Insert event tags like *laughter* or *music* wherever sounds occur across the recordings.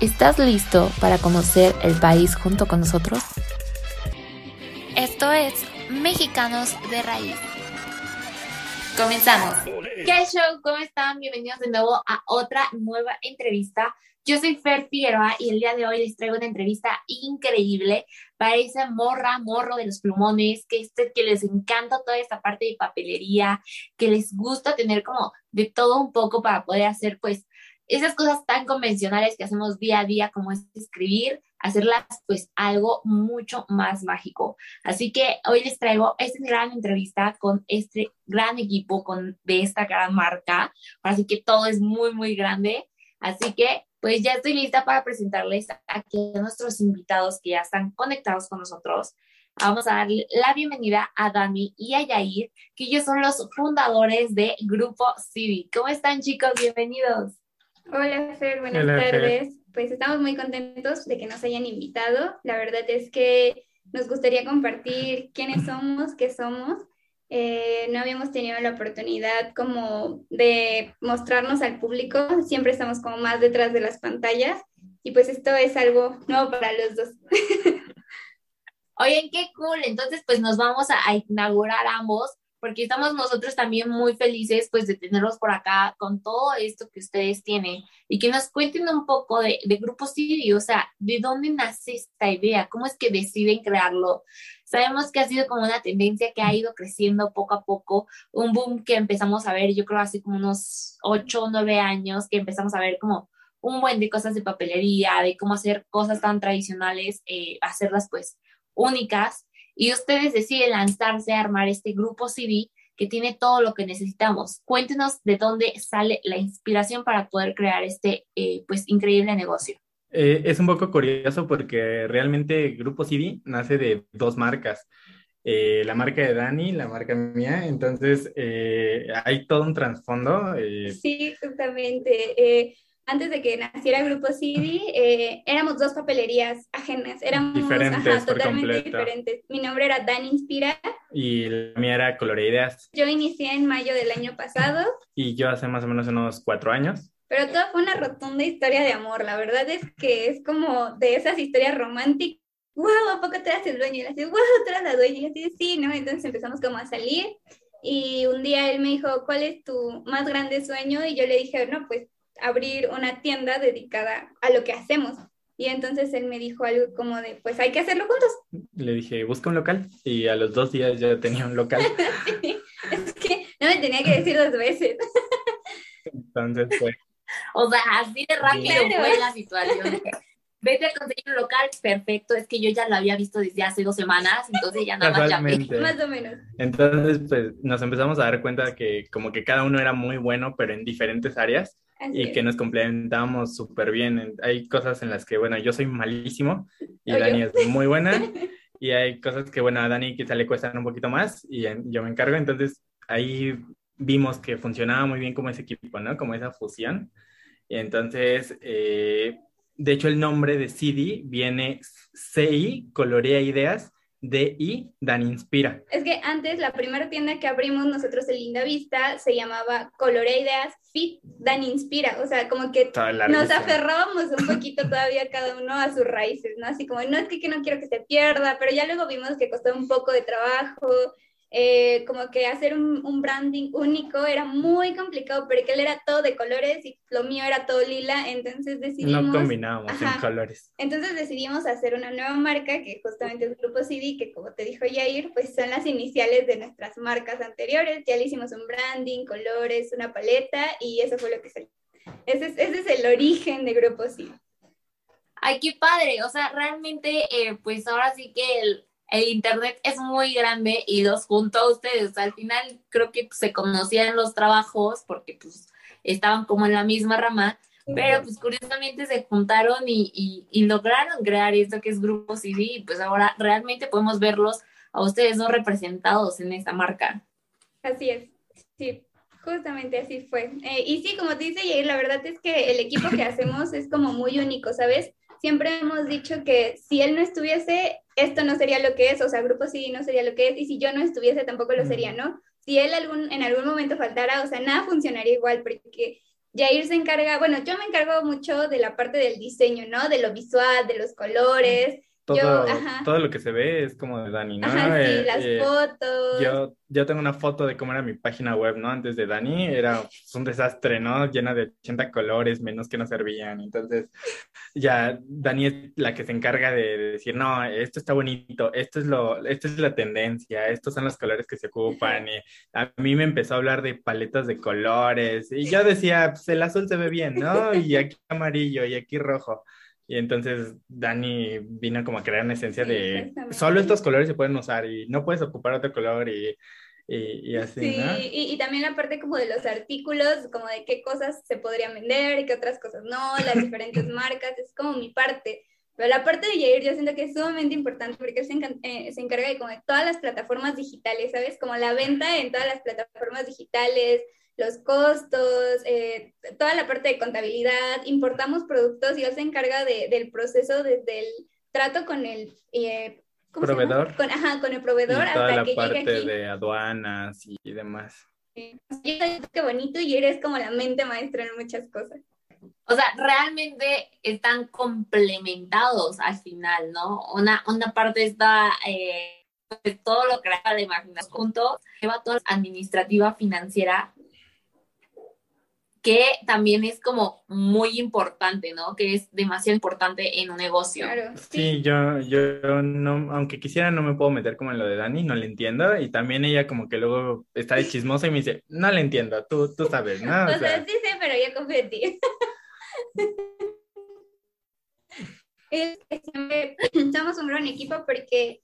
¿Estás listo para conocer el país junto con nosotros? Esto es Mexicanos de Raíz. Comenzamos. ¿Qué show? ¿Cómo están? Bienvenidos de nuevo a otra nueva entrevista. Yo soy Fer Figueroa y el día de hoy les traigo una entrevista increíble para esa morra, morro de los plumones, que, este, que les encanta toda esta parte de papelería, que les gusta tener como de todo un poco para poder hacer pues esas cosas tan convencionales que hacemos día a día como es escribir, hacerlas pues algo mucho más mágico. Así que hoy les traigo esta gran entrevista con este gran equipo con, de esta gran marca. Así que todo es muy, muy grande. Así que pues ya estoy lista para presentarles aquí a nuestros invitados que ya están conectados con nosotros. Vamos a darle la bienvenida a Dani y a Yair, que ellos son los fundadores de Grupo Civi. ¿Cómo están chicos? Bienvenidos. Hola Fer, buenas tardes. Pues estamos muy contentos de que nos hayan invitado. La verdad es que nos gustaría compartir quiénes somos, qué somos. Eh, no habíamos tenido la oportunidad como de mostrarnos al público, siempre estamos como más detrás de las pantallas y pues esto es algo nuevo para los dos. *laughs* Oye, qué cool. Entonces, pues nos vamos a inaugurar ambos porque estamos nosotros también muy felices pues de tenerlos por acá con todo esto que ustedes tienen. Y que nos cuenten un poco de, de Grupo o sea, de dónde nace esta idea, cómo es que deciden crearlo. Sabemos que ha sido como una tendencia que ha ido creciendo poco a poco, un boom que empezamos a ver, yo creo hace como unos 8 o 9 años, que empezamos a ver como un buen de cosas de papelería, de cómo hacer cosas tan tradicionales, eh, hacerlas pues únicas y ustedes deciden lanzarse a armar este grupo CD que tiene todo lo que necesitamos. Cuéntenos de dónde sale la inspiración para poder crear este eh, pues increíble negocio. Eh, es un poco curioso porque realmente Grupo CD nace de dos marcas. Eh, la marca de Dani, la marca mía, entonces hay todo un trasfondo. Sí, justamente antes de que naciera el grupo CD, eh, éramos dos papelerías ajenas, éramos diferentes, totalmente diferentes. Mi nombre era Dan Inspira. Y la mía era Coloreideas. Yo inicié en mayo del año pasado. Y yo hace más o menos unos cuatro años. Pero todo fue una rotunda historia de amor. La verdad es que es como de esas historias románticas. ¡Wow! ¿A poco te el dueño? Y le dices, ¡Wow! Tú eras la dueña. Y así, sí, ¿no? Entonces empezamos como a salir. Y un día él me dijo, ¿cuál es tu más grande sueño? Y yo le dije, no, pues abrir una tienda dedicada a lo que hacemos. Y entonces él me dijo algo como de, pues hay que hacerlo juntos. Le dije, busca un local. Y a los dos días ya tenía un local. *laughs* es que no me tenía que decir dos veces. entonces fue. O sea, así de rápido fue la situación. Vete a conseguir un local, perfecto. Es que yo ya lo había visto desde hace dos semanas, entonces ya nada más llamé. Más o menos. Entonces, pues nos empezamos a dar cuenta que como que cada uno era muy bueno, pero en diferentes áreas y que nos complementamos súper bien. Hay cosas en las que, bueno, yo soy malísimo y Dani es muy buena. *laughs* y hay cosas que, bueno, a Dani quizá le cuestan un poquito más y yo me encargo. Entonces ahí vimos que funcionaba muy bien como ese equipo, ¿no? Como esa fusión. Y entonces, eh, de hecho, el nombre de CD viene CI, Colorea Ideas, DI, Dan Inspira. Es que antes la primera tienda que abrimos nosotros en Linda Vista se llamaba Colorea Ideas Fit Dan Inspira, o sea, como que nos aferrábamos un poquito todavía cada uno a sus raíces, ¿no? Así como, no es que, que no quiero que se pierda, pero ya luego vimos que costó un poco de trabajo, eh, como que hacer un, un, branding único era muy complicado porque él era todo de colores y lo mío era todo lila, entonces decidimos... No combinábamos en colores. Entonces decidimos hacer una nueva marca que justamente es Grupo CD, que como te dijo Yair, pues son las iniciales de nuestras marcas anteriores, ya le hicimos un branding, colores, una paleta y eso fue lo que salió. Ese es, ese es el origen de Grupo CD. Ay, qué padre, o sea, realmente, eh, pues ahora sí que el el internet es muy grande y los juntó a ustedes. Al final creo que se conocían los trabajos porque pues estaban como en la misma rama, Pero pues curiosamente se juntaron y, y, lograron crear esto que es Grupo CD y pues ahora realmente podemos verlos a ustedes no representados en esta marca. Así es, sí, justamente así fue. Eh, y sí, como te dice Jair, la verdad es que el equipo que hacemos es como muy único, ¿sabes? Siempre hemos dicho que si él no estuviese, esto no sería lo que es, o sea, Grupo CD no sería lo que es, y si yo no estuviese, tampoco lo sería, ¿no? Si él algún, en algún momento faltara, o sea, nada funcionaría igual, porque Jair se encarga, bueno, yo me encargo mucho de la parte del diseño, ¿no? De lo visual, de los colores, todo, todo lo que se ve es como de Dani, ¿no? Ajá, sí, eh, las eh, fotos. Yo, yo tengo una foto de cómo era mi página web, ¿no? Antes de Dani, era pues, un desastre, ¿no? Llena de 80 colores, menos que no servían. Entonces, ya Dani es la que se encarga de, decir, no, esto está bonito, esto es lo, esto es la tendencia, estos son los colores que se ocupan. Y a mí me empezó a hablar de paletas de colores. Y yo decía, pues el azul se ve bien, ¿no? Y aquí amarillo, y aquí rojo. Y entonces Dani vino como a crear una esencia de solo estos colores se pueden usar y no puedes ocupar otro color y, y, así. Sí, y, y, también la parte como de los artículos, como de qué cosas se podrían vender y qué otras cosas no, las diferentes *laughs* marcas, es como mi parte. Pero la parte de Jair yo siento que es sumamente importante porque él se, eh, se encarga de como de todas las plataformas digitales, ¿sabes? Como la venta en todas las plataformas digitales, los costos, eh, toda la parte de contabilidad, importamos productos y él se encarga de, del proceso desde el trato con el eh, proveedor. Con, ajá, con el proveedor y toda la parte de aduanas y demás. Sí. Qué bonito y eres como la mente maestra en muchas cosas. O sea, realmente están complementados al final, ¿no? Una, una parte está eh, todo lo que de imaginar juntos, lleva toda la administrativa financiera que también es como muy importante, ¿no? Que es demasiado importante en un negocio. Claro, sí. yo, yo no, aunque quisiera, no me puedo meter como en lo de Dani, no le entiendo. Y también ella como que luego está de chismosa y me dice, no le entiendo, tú, tú sabes, ¿no? *laughs* O, sea, sí sé, pero yo confío en ti. es que siempre somos un gran equipo porque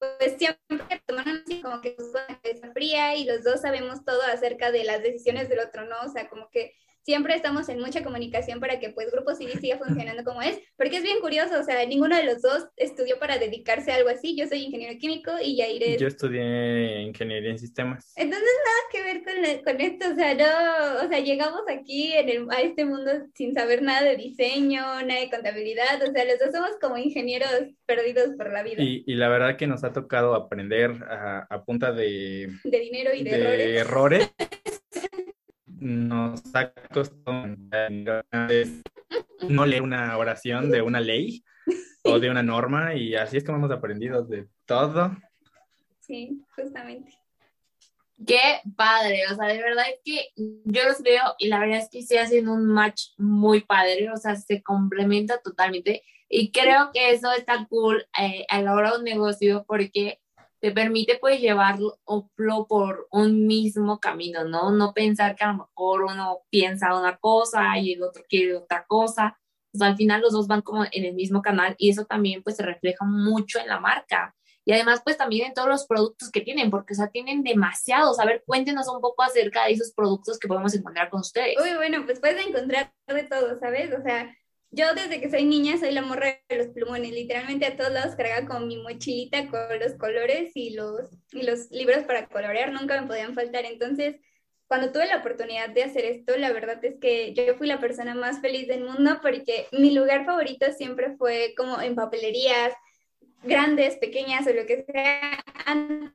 pues siempre toman así como que cabeza fría y los dos sabemos todo acerca de las decisiones del otro, ¿no? O sea, como que siempre estamos en mucha comunicación para que pues Grupo CD siga funcionando como es, porque es bien curioso, o sea, ninguno de los dos estudió para dedicarse a algo así, yo soy ingeniero químico y Yair es... Yo estudié ingeniería en sistemas. Entonces nada que ver con, con esto, o sea, no, o sea, llegamos aquí en el, a este mundo sin saber nada de diseño, nada de contabilidad, o sea, los dos somos como ingenieros perdidos por la vida. Y, y la verdad que nos ha tocado aprender a, a punta de... De dinero y de, de errores. errores. *laughs* nos ha costado *laughs* no leer una oración de una ley o de una norma y así es como hemos aprendido de todo. Sí, justamente. Qué padre, o sea, de verdad es que yo los veo y la verdad es que estoy haciendo un match muy padre, o sea, se complementa totalmente y creo que eso está cool eh, a la hora de un negocio porque te permite pues llevarlo por un mismo camino, ¿no? No pensar que a lo mejor uno piensa una cosa y el otro quiere otra cosa. O sea, al final los dos van como en el mismo canal y eso también pues se refleja mucho en la marca. Y además pues también en todos los productos que tienen, porque o sea, tienen demasiados. A ver, cuéntenos un poco acerca de esos productos que podemos encontrar con ustedes. Uy, bueno, pues puedes encontrar de todo, ¿sabes? O sea, yo desde que soy niña soy la morra de los plumones, literalmente a todos lados cargaba con mi mochilita con los colores y los, y los libros para colorear, nunca me podían faltar. Entonces, cuando tuve la oportunidad de hacer esto, la verdad es que yo fui la persona más feliz del mundo porque mi lugar favorito siempre fue como en papelerías grandes, pequeñas o lo que sea. Antes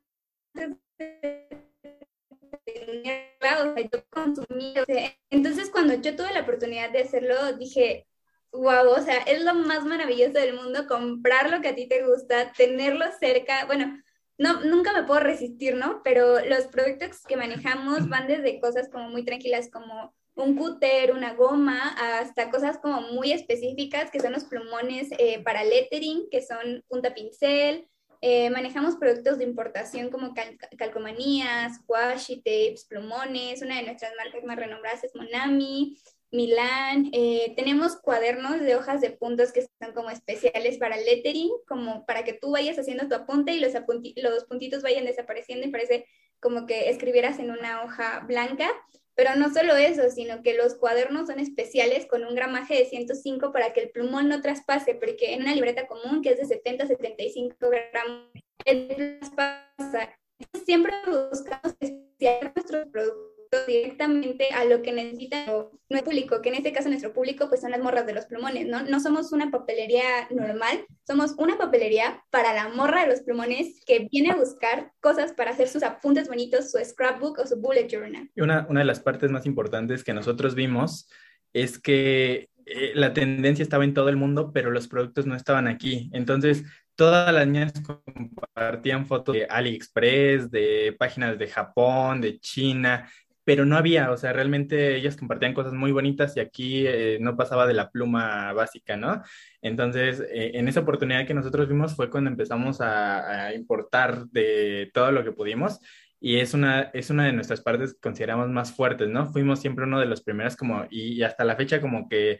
entonces cuando yo tuve la oportunidad de hacerlo, dije, wow, o sea, es lo más maravilloso del mundo comprar lo que a ti te gusta, tenerlo cerca, bueno, no, nunca me puedo resistir, ¿no? Pero los productos que manejamos van desde cosas como muy tranquilas como un cúter, una goma, hasta cosas como muy específicas que son los plumones eh, para lettering, que son punta pincel. Eh, manejamos productos de importación como calcomanías, washi tapes, plumones. Una de nuestras marcas más renombradas es Monami. Milán. Eh, tenemos cuadernos de hojas de puntos que están como especiales para lettering, como para que tú vayas haciendo tu apunte y los, los puntitos vayan desapareciendo y parece como que escribieras en una hoja blanca. Pero no solo eso, sino que los cuadernos son especiales con un gramaje de 105 para que el plumón no traspase, porque en una libreta común que es de 70 a 75 gramos, el traspasa. Siempre buscamos especializar nuestros productos directamente a lo que necesita nuestro público, que en este caso nuestro público pues son las morras de los plumones, ¿no? No somos una papelería normal, somos una papelería para la morra de los plumones que viene a buscar cosas para hacer sus apuntes bonitos, su scrapbook o su bullet journal. Una, una de las partes más importantes que nosotros vimos es que eh, la tendencia estaba en todo el mundo, pero los productos no estaban aquí. Entonces, todas las niñas compartían fotos de AliExpress, de páginas de Japón, de China, pero no había, o sea, realmente ellas compartían cosas muy bonitas y aquí eh, no pasaba de la pluma básica, ¿no? Entonces, eh, en esa oportunidad que nosotros vimos fue cuando empezamos a, importar de todo lo que pudimos y es una, es una de nuestras partes que consideramos más fuertes, ¿no? Fuimos siempre uno de los primeros como, y, hasta la fecha como que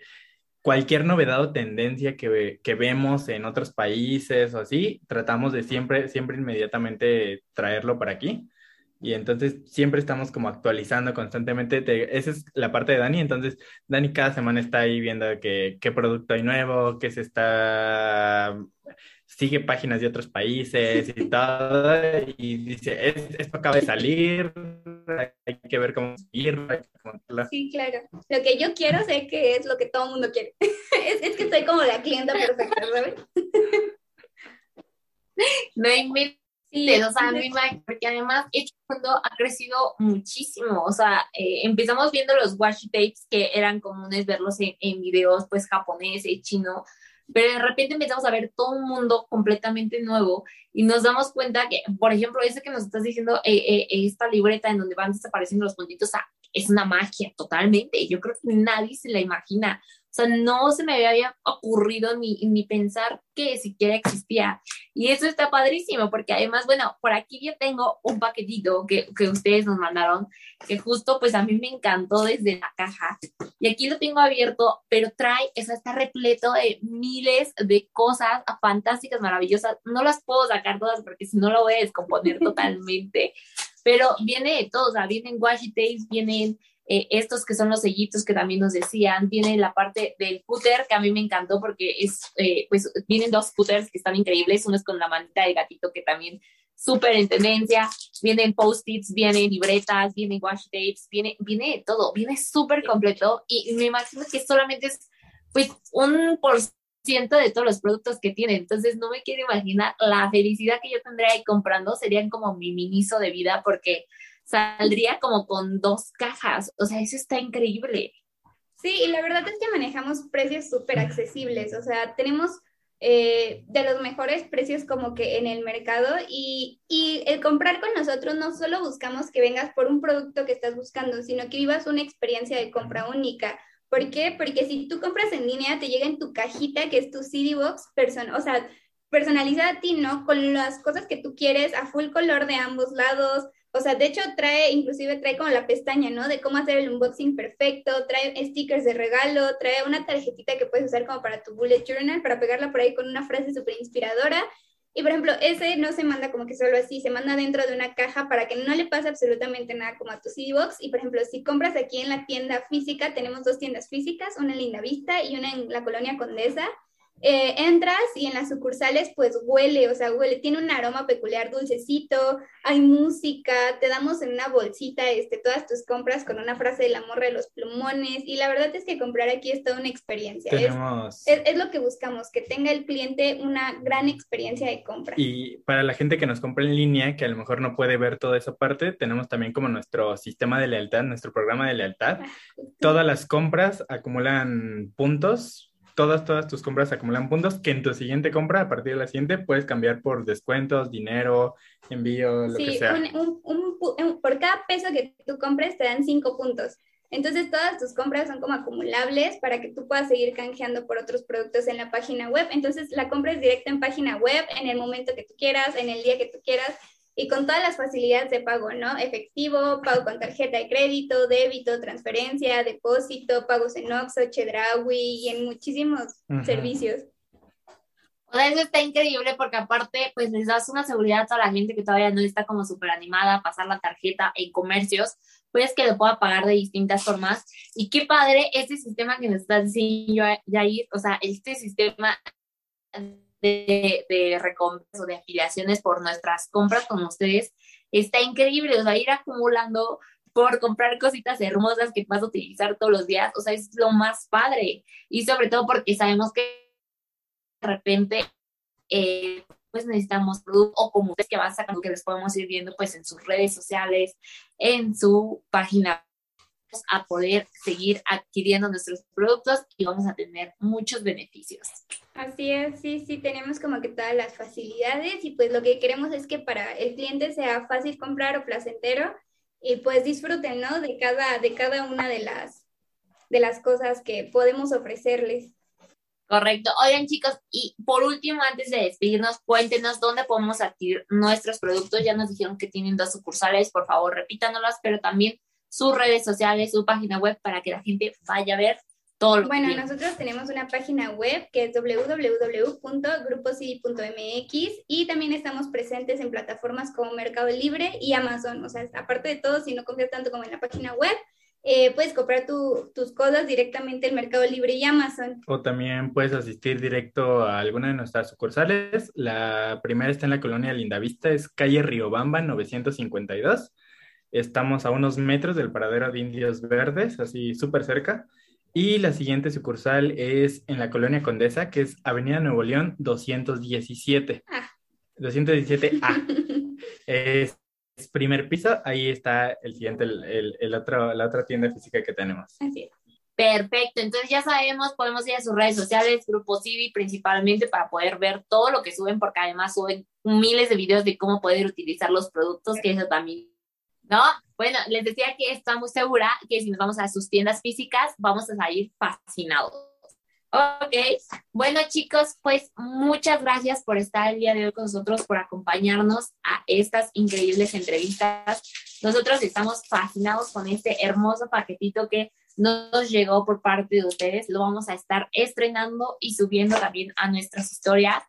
cualquier novedad o tendencia que, que, vemos en otros países o así, tratamos de siempre, siempre inmediatamente traerlo para aquí. Y entonces siempre estamos como actualizando constantemente. esa es la parte de Dani. Entonces, Dani cada semana está ahí viendo qué producto hay nuevo, qué se está. Sigue páginas de otros países y todo. Y dice: Esto acaba de salir, hay que ver cómo ir. Sí, claro. Lo que yo quiero sé que es lo que todo el mundo quiere. *laughs* es, es que soy como la clienta perfecta, ¿sabes? *laughs* no hay Sí, o sea, mi porque además el mundo ha crecido muchísimo, o sea, eh, empezamos viendo los washi tapes que eran comunes verlos en, en videos pues japoneses, chino, pero de repente empezamos a ver todo un mundo completamente nuevo y nos damos cuenta que, por ejemplo, ese que nos estás diciendo, eh, eh, esta libreta en donde van desapareciendo los puntitos, o sea, es una magia totalmente, yo creo que nadie se la imagina, sea, no se me había ocurrido ni, ni pensar que siquiera existía. Y eso está padrísimo, porque además, bueno, por aquí yo tengo un paquetito que, que ustedes nos mandaron, que justo pues a mí me encantó desde la caja. Y aquí lo tengo abierto, pero trae, o sea, está repleto de miles de cosas fantásticas, maravillosas. No las puedo sacar todas porque si no lo voy a descomponer *laughs* totalmente. Pero viene de todo, o sea, vienen washi tapes, vienen eh, estos que son los sellitos que también nos decían, viene la parte del cúter que a mí me encantó porque es, eh, pues vienen dos scooters que están increíbles, uno es con la manita de gatito que también súper en tendencia, vienen post-its, vienen libretas, vienen washi tapes, viene, viene todo, viene súper completo y me imagino que solamente es pues un por ciento de todos los productos que tiene, entonces no me quiero imaginar la felicidad que yo tendría ahí comprando, serían como mi miniso de vida porque saldría como con dos cajas. O sea, eso está increíble. Sí, y la verdad es que manejamos precios súper accesibles. O sea, tenemos eh, de los mejores precios como que en el mercado y, y, el comprar con nosotros no solo buscamos que vengas por un producto que estás buscando, sino que vivas una experiencia de compra única. ¿Por qué? Porque si tú compras en línea, te llega en tu cajita, que es tu CD Box, o sea, personalizada a ti, ¿no? Con las cosas que tú quieres, a full color de ambos lados, o sea, de hecho trae, inclusive trae como la pestaña, ¿no? De cómo hacer el unboxing perfecto, trae stickers de regalo, trae una tarjetita que puedes usar como para tu bullet journal, para pegarla por ahí con una frase súper inspiradora. Y por ejemplo, ese no se manda como que solo así, se manda dentro de una caja para que no le pase absolutamente nada como a tu CD-Box. Y por ejemplo, si compras aquí en la tienda física, tenemos dos tiendas físicas, una en Linda Vista y una en la colonia Condesa. Eh, entras y en las sucursales pues huele, o sea, huele, tiene un aroma peculiar, dulcecito, hay música, te damos en una bolsita este, todas tus compras con una frase del amor de los plumones y la verdad es que comprar aquí es toda una experiencia. Es, es, lo que buscamos, que tenga el cliente una gran experiencia de compra. Y para la gente que nos compra en línea, que a lo mejor no puede ver toda esa parte, tenemos también como nuestro sistema de lealtad, nuestro programa de lealtad. Todas las compras acumulan puntos todas, todas tus compras acumulan puntos que en tu siguiente compra, a partir de la siguiente, puedes cambiar por descuentos, dinero, envío, lo que sea. Un, un, por cada peso que tú compres te dan cinco puntos. Entonces todas tus compras son como acumulables para que tú puedas seguir canjeando por otros productos en la página web. Entonces la compra es directa en página web, en el momento que tú quieras, en el día que tú quieras y con todas las facilidades de pago, ¿no? Efectivo, pago con tarjeta de crédito, débito, transferencia, depósito, pagos en Oxxo, Chedraui y en muchísimos servicios. O sea, eso está increíble porque aparte, pues les das una seguridad a toda la gente que todavía no está como súper animada a pasar la tarjeta en comercios, pues que lo pueda pagar de distintas formas. Y qué padre este sistema que nos está diciendo Jair, o sea, este sistema de, de recompensas o de afiliaciones por nuestras compras con ustedes está increíble, o sea, ir acumulando por comprar cositas hermosas que vas a utilizar todos los días, o sea, es lo más padre. Y sobre todo porque sabemos que de repente, eh, pues necesitamos productos o como ustedes que van sacando, que les podemos ir viendo pues en sus redes sociales, en su página a poder seguir adquiriendo nuestros productos y vamos a tener muchos beneficios. Así es, sí, sí, tenemos como que todas las facilidades y pues lo que queremos es que para el cliente sea fácil comprar o placentero y pues disfruten, ¿no? De cada, de cada una de las, de las cosas que podemos ofrecerles. Correcto. Oigan, chicos, y por último, antes de despedirnos, cuéntenos dónde podemos adquirir nuestros productos. Ya nos dijeron que tienen dos sucursales, por favor, repítanos, pero también sus redes sociales, su página web, para que la gente vaya a ver todo lo Bueno, nosotros tenemos una página web que es www.gruposidi.mx y también estamos presentes en plataformas como Mercado Libre y Amazon. O sea, aparte de todo, si no confías tanto como en la página web, eh, puedes comprar tus cosas directamente en Mercado Libre y Amazon. O también puedes asistir directo a alguna de nuestras sucursales. La primera está en la colonia Lindavista, es calle Riobamba 952. Estamos a unos metros del paradero de Indios Verdes, así súper cerca. Y la siguiente sucursal es en la Colonia Condesa, que es Avenida Nuevo León 217. Ah. 217A. *laughs* es, primer piso, ahí está el siguiente, el, el, otro, la otra tienda física que tenemos. Así Perfecto, entonces ya sabemos, podemos ir a sus redes sociales, Grupo Civi principalmente para poder ver todo lo que suben, porque además suben miles de videos de cómo poder utilizar los productos, que eso también ¿no? Bueno, les decía que estamos segura que si nos vamos a sus tiendas físicas, vamos a salir fascinados. Ok, bueno chicos, pues muchas gracias por estar el día de hoy con nosotros, por acompañarnos a estas increíbles entrevistas. Nosotros estamos fascinados con este hermoso paquetito que nos llegó por parte de ustedes. Lo vamos a estar estrenando y subiendo también a nuestras historias.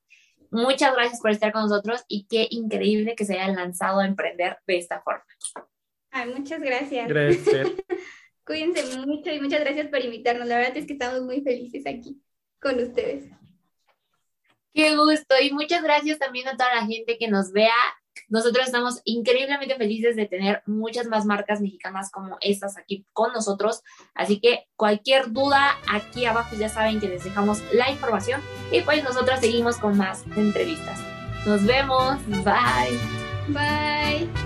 Muchas gracias por estar con nosotros y qué increíble que se hayan lanzado a emprender de esta forma. Ay, muchas gracias. Gracias. *laughs* Cuídense mucho y muchas gracias por invitarnos. La verdad es que estamos muy felices aquí con ustedes. Qué gusto y muchas gracias también a toda la gente que nos vea. Nosotros estamos increíblemente felices de tener muchas más marcas mexicanas como estas aquí con nosotros. Así que cualquier duda, aquí abajo ya saben que les dejamos la información y pues nosotros seguimos con más entrevistas. Nos vemos. Bye. Bye.